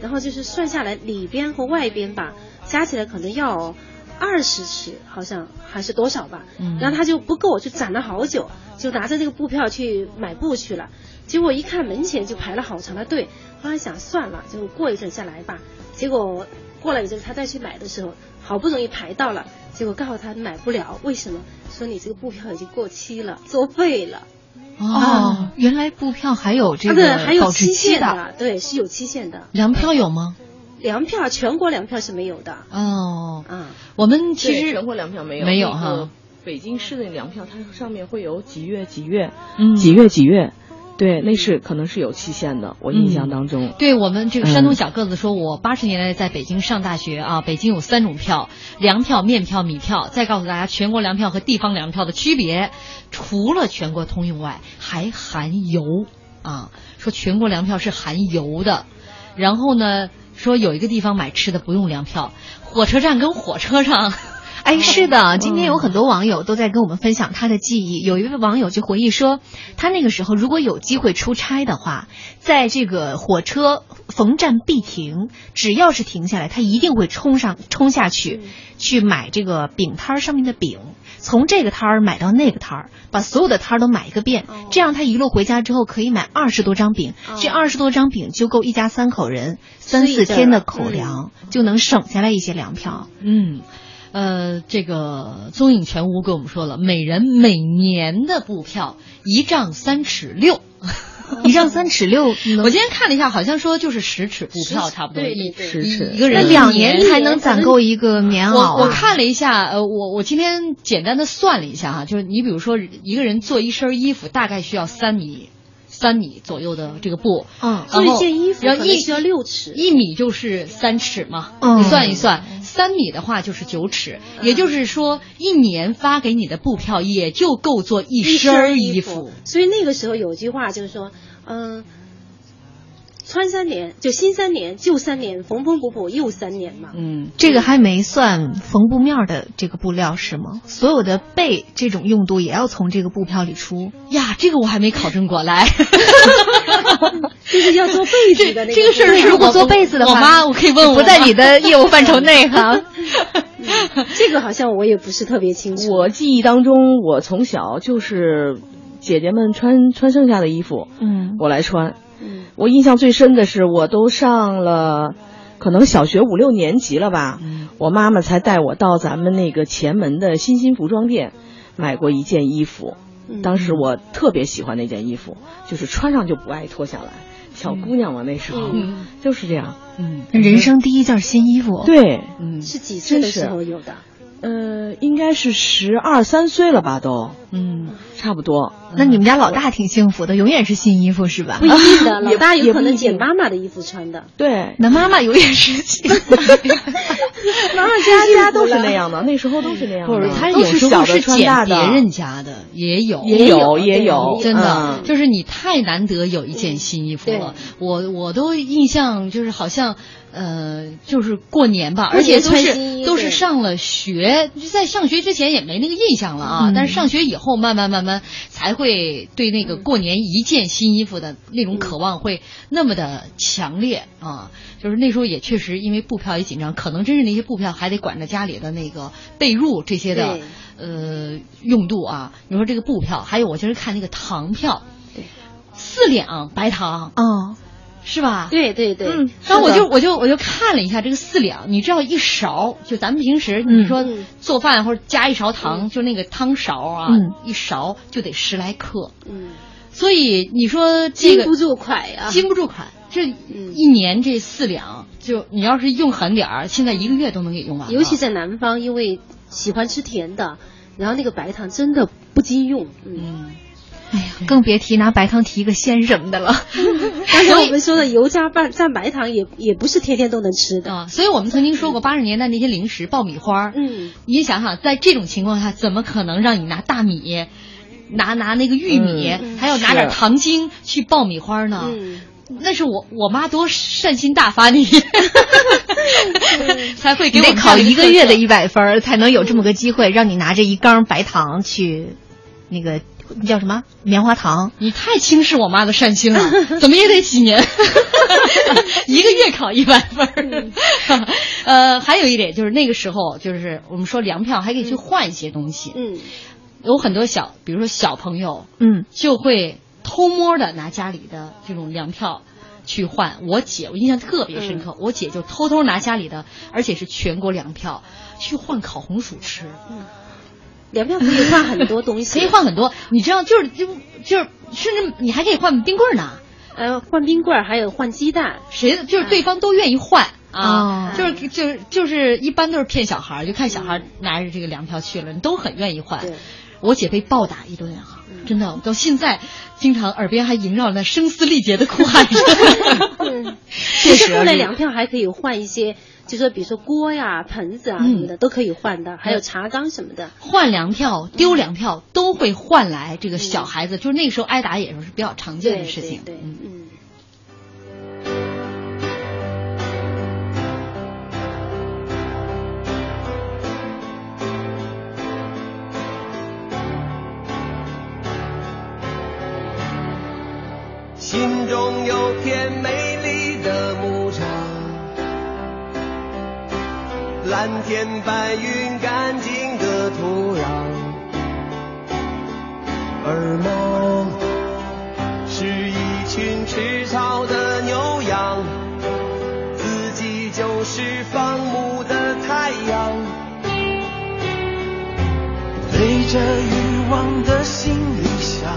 然后就是算下来里边和外边吧加起来可能要二十尺，好像还是多少吧，嗯然后他就不够，就攒了好久，就拿着这个布票去买布去了。结果一看门前就排了好长的队，后来想算了，就过一阵再来吧。结果过了一阵，他再去买的时候，好不容易排到了，结果告诉他买不了，为什么？说你这个布票已经过期了，作废了。哦，原来布票还有这它个的还有保质期。限的，对，是有期限的。粮票有吗？粮票全国粮票是没有的。哦，嗯，我们其实全国粮票没有，没有哈。北京市的粮票，它上面会有几月几月，嗯几月几月，对，那是可能是有期限的，我印象当中。对我们这个山东嗯小个子说，我八十年代在北京上大学啊，北京有三种票：粮票、面票、米票。再告诉大家全国粮票和地方粮票的区别，除了全国通用外，还含油啊。说全国粮票是含油的，然后呢，说有一个地方买吃的不用粮票，火车站跟火车上。哎，是的，今天有很多网友都在跟我们分享他的记忆。有一位网友就回忆说，他那个时候如果有机会出差的话，在这个火车逢站必停，只要是停下来，他一定会冲上冲下去，去买这个饼摊儿上面的饼，从这个摊儿买到那个摊儿，把所有的摊儿都买一个遍。这样他一路回家之后可以买二十多张饼，这二十多张饼就够一家三口人三四天的口粮，就能省下来一些粮票。嗯，呃，这个踪影全无跟我们说了，每人每年的布票一丈三尺六。一丈三尺六，我今天看了一下，好像说就是十尺布票，差不多一对十尺一个人那两年年才能攒够一个棉袄、啊？我我看了一下，呃，我我今天简单的算了一下哈，就是你比如说一个人做一身衣服，大概需要三米。三米左右的这个布，嗯做一件衣服然后一需要六尺。一米就是三尺嘛，嗯。你算一算，三米的话就是九尺，也就是说一年发给你的布票也就够做一一身衣服。所以那个时候有句话就是说，嗯、穿三年就新三年，旧三年，缝缝补补又三年嘛。嗯，这个还没算缝布面儿的这个布料是吗？所有的被这种用度也要从这个布票里出呀，这个我还没考证过来。就是要做被子的那个 这个事儿是如果做被子的话，我妈我可以问我不在你的业务范畴内哈。这个好像我也不是特别清楚。我记忆当中，我从小就是姐姐们穿穿剩下的衣服，嗯，我来穿。嗯，我印象最深的是，我都上了可能小学五六年级了吧，我妈妈才带我到咱们那个前门的新兴服装店买过一件衣服。嗯当时我特别喜欢那件衣服，就是穿上就不爱脱下来。小姑娘嘛，那时候、嗯就是这样。嗯，人生第一件新衣服，对，嗯，是几岁的时候有的？呃，应该是十二三岁了吧，都，嗯，差不多。那你们家老大挺幸福的，永远是新衣服是吧不？一定的，老大有可能捡妈妈的衣服穿的。对，那妈妈永远是新衣服。妈妈家家都是那样的，那时候都是那样的。或者他都有时候是捡穿大的，别人家的，也有，也有也也有，真的，嗯就是你太难得有一件新衣服了。我我都印象就是好像。呃，就是过年吧，而且都是都是上了学，就在上学之前也没那个印象了啊。嗯但是上学以后，慢慢慢慢才会对那个过年一件新衣服的那种渴望会那么的强烈啊。就是那时候也确实因为布票也紧张，可能真是那些布票还得管着家里的那个被褥这些的呃用度啊。你说这个布票，还有我就是看那个糖票，对，四两白糖，哦，是吧？对对对，嗯，然后我就我就我就看了一下这个四两，你知道一勺，就咱们平时嗯你说嗯做饭或者加一勺糖，就那个汤勺啊，嗯一勺就得十来克。嗯，所以你说这个禁不住款呀，禁不住款。这一年这四两，就你要是用狠点儿，现在一个月都能给用完。尤其在南方，因为喜欢吃甜的，然后那个白糖真的不经用。嗯，哎呀，更别提拿白糖提个鲜什么的了。刚才我们说的油炸拌蘸白糖也也不是天天都能吃的啊。所以我们曾经说过，八十年代那些零食爆米花，嗯，你想想，在这种情况下，怎么可能让你拿大米？拿拿那个玉米，还要拿点糖精去爆米花呢。那是我我妈多善心大发，你 才会给我考一个月的一百分，才能有这么个机会，让你拿着一缸白糖去那个叫什么棉花糖。你太轻视我妈的善心了，怎么也得几年，一个月考一百分。呃，还有一点就是那个时候，就是我们说粮票还可以去换一些东西。嗯。有很多小，比如说小朋友，嗯，就会偷摸的拿家里的这种粮票去换。我姐，我印象特别深刻，我姐就偷偷拿家里的，而且是全国粮票去换烤红薯吃。嗯，粮票可以换很多东西，可以换很多。你知道，就是就就是甚至你还可以换冰棍呢，呃，换冰棍还有换鸡蛋，谁就是对方都愿意换啊，就是就是就是一般都是骗小孩，就看小孩拿着这个粮票去了，你都很愿意换。我姐被暴打一顿啊！真的，到现在经常耳边还萦绕那声嘶力竭的哭喊声。其实后来粮票还可以换一些，就说比如说锅呀、盆子啊什么的都可以换的，还有茶缸什么的。换粮票、丢粮票都会换来这个小孩子，就是那个时候挨打也是比较常见的事情。对，嗯。心中有片美丽的牧场，蓝天白云干净的土壤，而梦是一群吃草的牛羊，自己就是放牧的太阳，背着欲望的行李箱。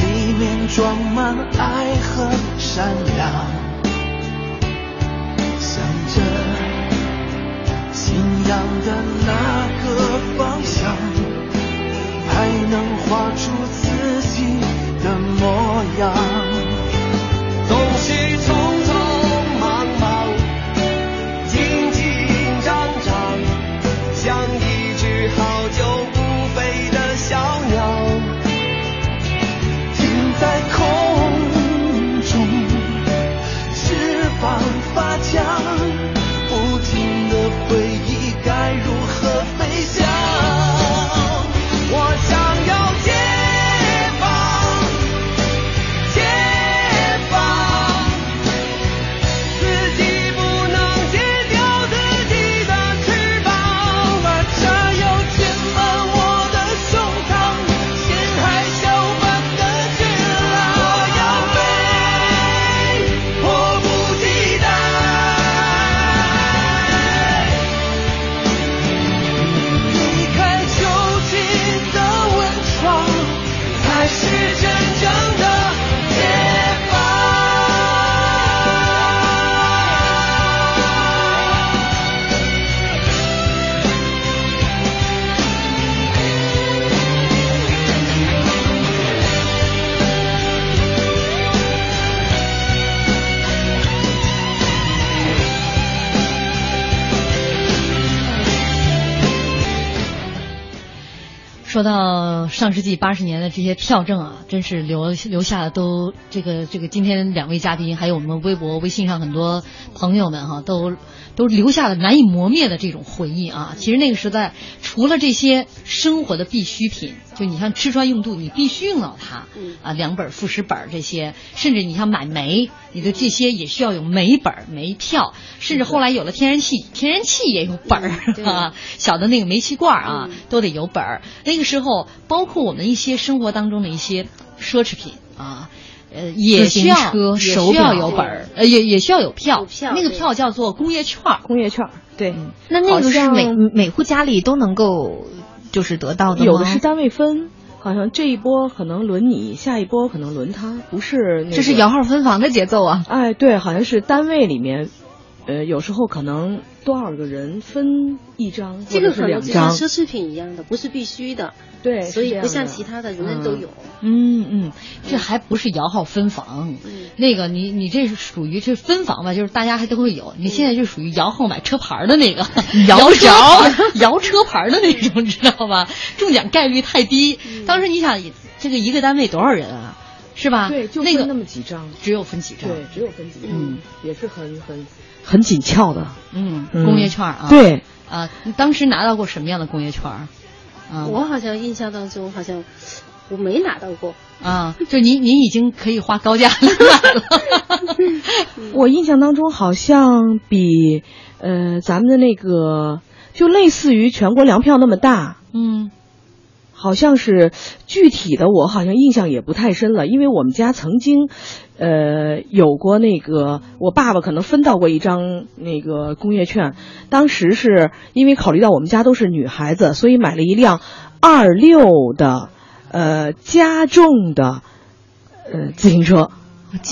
里面装满爱和善良，的那个方向，还能画出自己的模样。上世纪八十年的这些票证啊，真是留留下的都这个这个今天两位嘉宾，还有我们微博、微信上很多朋友们哈、都都留下了难以磨灭的这种回忆啊。其实那个时代，除了这些生活的必需品，就你像吃穿用度，你必须用到它啊，两本、副食本这些，甚至你像买煤，你的这些也需要有煤本、煤票，甚至后来有了天然气，天然气也有本儿 啊，小的那个煤气罐啊，都得有本儿。那个时候，包括我们一些生活当中的一些奢侈品啊。呃，也需要也需要有本儿，呃，也也需要有票，那个票叫做工业券儿，工业券儿，对，那那个是每每户家里都能够就是得到的吗？有的是单位分。好像这一波可能轮你，下一波可能轮他，不是、那个。这是摇号分房的节奏啊！哎，对，好像是单位里面，呃，有时候可能多少个人分一张，这个或者是两可能就像张。奢侈品一样的，不是必须的。对所以不像其他的人人都有。嗯嗯，这还不是摇号分房，嗯那个你你这是属于这分房吧，就是大家还都会有。你现在就属于摇号买车牌的那个，摇车牌摇车牌的那种，知道吧？中奖概率太低。当时你想，这个一个单位多少人啊？是吧？对，就那个分那么几张，只有分几张，对，只有分几张，嗯，也是很很很紧俏的，嗯，嗯工业券啊，对，啊，你当时拿到过什么样的工业券啊？我好像印象当中好像我没拿到过。啊，就您您已经可以花高价来买了。我印象当中好像比呃咱们的那个就类似于全国粮票那么大，嗯，好像是具体的我好像印象也不太深了，因为我们家曾经呃有过那个我爸爸可能分到过一张那个工业券，当时是因为考虑到我们家都是女孩子，所以买了一辆二六的呃加重的呃自行车。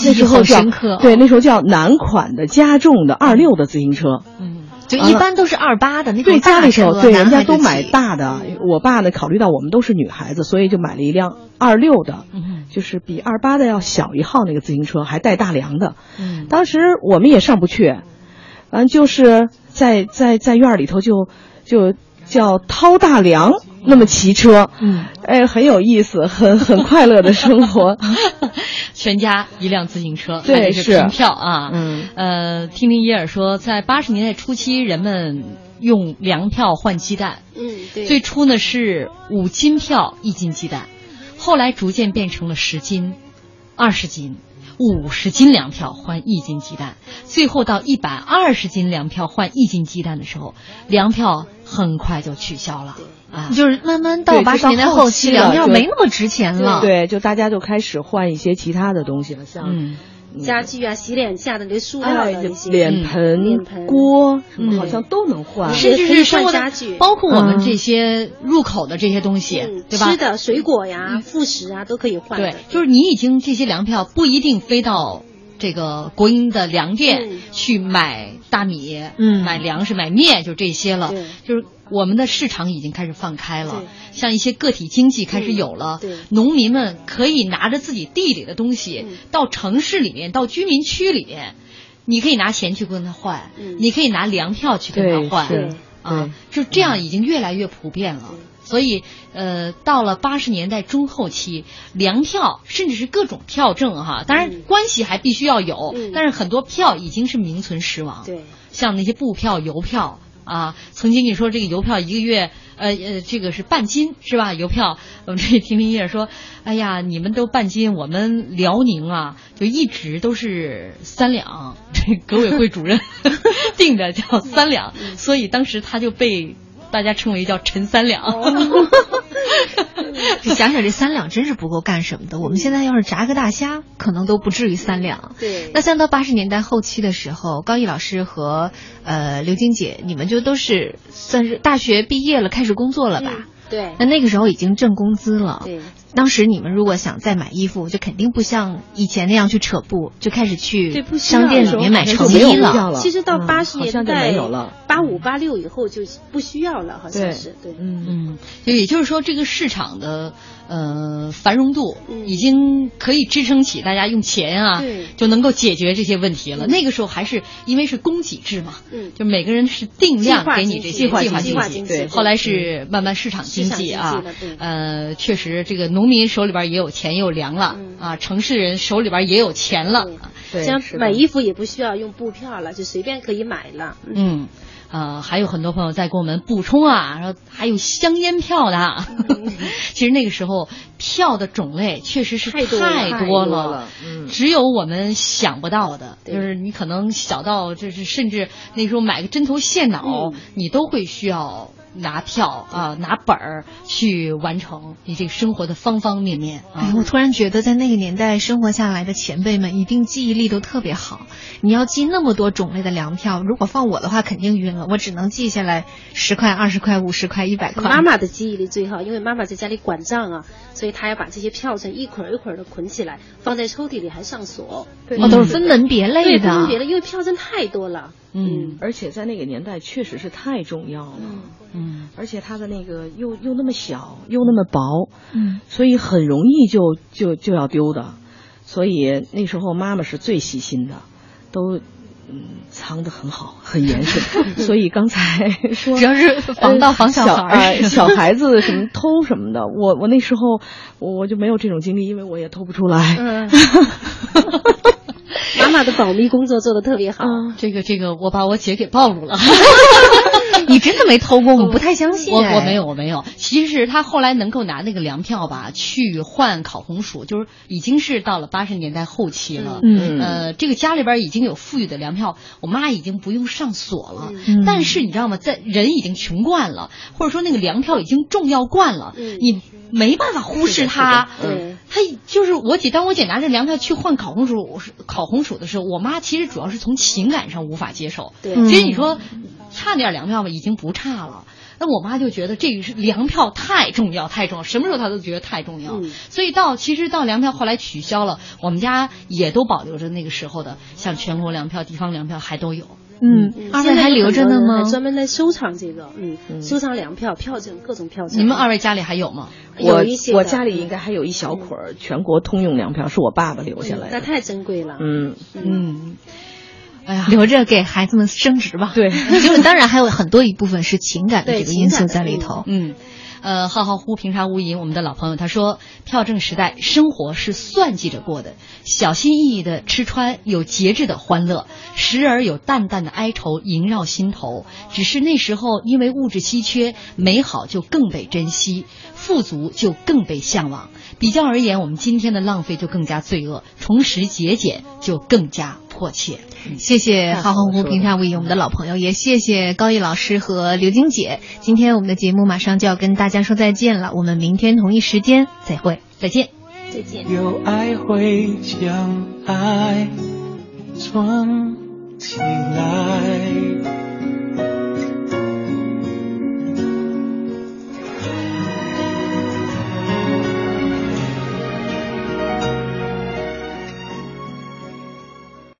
那时候叫对，那时候叫男款的加重的二六的自行车。嗯，就一般都是二八的那种对家大里头，对人家都买大的。我爸呢，考虑到我们都是女孩子，所以就买了一辆二六的，嗯就是比二八的要小一号那个自行车，还带大梁的。嗯当时我们也上不去，完就是在在在院儿里头就就叫掏大梁那么骑车，嗯，哎，很有意思，很很快乐的生活。全家一辆自行车，对是是凭票啊。嗯，呃，听听耶尔说，在八十年代初期，人们用粮票换鸡蛋。嗯，对。最初呢是五斤票一斤鸡蛋，后来逐渐变成了十斤、二十斤、五十斤粮票换一斤鸡蛋，最后到一百二十斤粮票换一斤鸡蛋的时候，粮票很快就取消了。啊。就是慢慢到对八十年代后期，粮票没那么值钱了。对，就大家就开始换一些其他的东西了，像嗯。家具啊、洗脸架的那塑料哎的那些。脸盆、脸盆。锅什么嗯。好像都能换，甚至是生活家具。包括我们嗯这些入口的这些东西，嗯对吧？吃的水果呀、副食啊都可以换。对，就是你已经这些粮票不一定非到这个国营的粮店嗯。去买大米、嗯。买粮食、买面，就这些了。对。就是我们的市场已经开始放开了，像一些个体经济开始有了，嗯对。农民们可以拿着自己地里的东西、嗯。到城市里面、到居民区里面，你可以拿钱去跟他换，嗯。你可以拿粮票去跟他换，是啊，就这样已经越来越普遍了。所以，呃，到了八十年代中后期，粮票甚至是各种票证哈，当然关系还必须要有，嗯。但是很多票已经是名存实亡。对，像那些布票、邮票啊，曾经你说这个邮票一个月，呃呃，这个是半斤是吧？邮票，我们这听听叶说，哎呀，你们都半斤，我们辽宁啊，就一直都是三两，这革委会主任 定的叫三两，所以当时他就被大家称为叫陈三两。想想这三两真是不够干什么的。我们现在要是炸个大虾，可能都不至于三两。对那像到八十年代后期的时候，高毅老师和呃刘晶姐，你们就都是算是大学毕业了，开始工作了吧？对那那个时候已经挣工资了。对。当时你们如果想再买衣服，就肯定不像以前那样去扯布，就开始，去商店里面买成衣了。了其实到嗯八十年代没有了，八五八六以后就不需要了，好像是对。嗯嗯，就也就是说，这个市场的呃繁荣度嗯。已经可以支撑起大家用钱啊，就能够解决这些问题了。那个时候还是因为是供给制嘛，嗯，就每个人是定量给你这些计划经经济。对后来是慢慢市场经济啊呃，确实这个农民手里边也有钱也有粮了啊，城市人手里边也有钱了。像买衣服也不需要用布票了，就随便可以买了。嗯，呃，还有很多朋友在给我们补充啊，说还有香烟票的啊。其实那个时候票的种类确实是太多了太太多了，嗯。只有我们想不到的，就是你可能小到就是甚至那时候买个针头线脑，嗯。你都会需要拿票啊、拿本儿去完成你这个生活的方方面面啊。哎，我突然觉得在那个年代生活下来的前辈们一定记忆力都特别好。你要记那么多种类的粮票，如果放我的话肯定晕了，我只能记下来十块、二十块、五十块、一百块。妈妈的记忆力最好，因为妈妈在家里管账啊，所以她要把这些票子一捆儿一捆的捆起来，放在抽屉里还上锁。哦，都是分门别类对，的。分门别类，因为票证太多了。嗯，而且在那个年代确实是太重要了。嗯，而且它的那个又又那么小，又那么薄，嗯，所以很容易就就就要丢的。所以那时候妈妈是最细心的，都嗯藏得很好，很严实。所以刚才说，只要是防盗防小孩小孩子什么偷什么的，我我那时候我我就没有这种经历，因为我也偷不出来。嗯，妈妈的保密工作做得特别好。这个这个，我把我姐给暴露了。你真的没偷过？我不太相信。我我没有我没有。其实他后来能够拿那个粮票吧，去换烤红薯，就是已经是到了八十年代后期了。嗯呃，这个家里边已经有富裕的粮票，我妈已经不用上锁了。嗯但是你知道吗？在人已经穷惯了，或者说那个粮票已经重要惯了，你没办法忽视它。对，他就是我姐，当我姐拿着粮票去换烤红薯、烤红薯的时候，我妈其实主要是从情感上无法接受。对其实你说差点粮票吧，已经不差了。那我妈就觉得这个是粮票太重要，太重要，什么时候她都觉得太重要。所以到其实到粮票后来取消了，我们家也都保留着那个时候的，像全国粮票、地方粮票还都有。嗯，二位还留着呢吗？专门来收藏这个，嗯，收藏粮票、票证，各种票证。你们二位家里还有吗？我有一些我家里应该还有一小捆儿全国通用粮票，是我爸爸留下来的。那太珍贵了。嗯嗯，哎呀，留着给孩子们升值吧。对，就是当然还有很多一部分是情感的这个因素在里头。嗯，呃，浩浩乎平沙无垠，我们的老朋友他说，票证时代生活是算计着过的，小心翼翼的吃穿，有节制的欢乐，时而有淡淡的哀愁萦绕心头。只是那时候因为物质稀缺，美好就更被珍惜，富足就更被向往。比较而言，我们今天的浪费就更加罪恶，重拾节俭就更加迫切。谢谢浩浩乎平常无垠，我们的老朋友，也谢谢高毅老师和刘晶姐。今天我们的节目马上就要跟大家说再见了，我们明天同一时间再会，再见，再见。有爱会将爱装起来。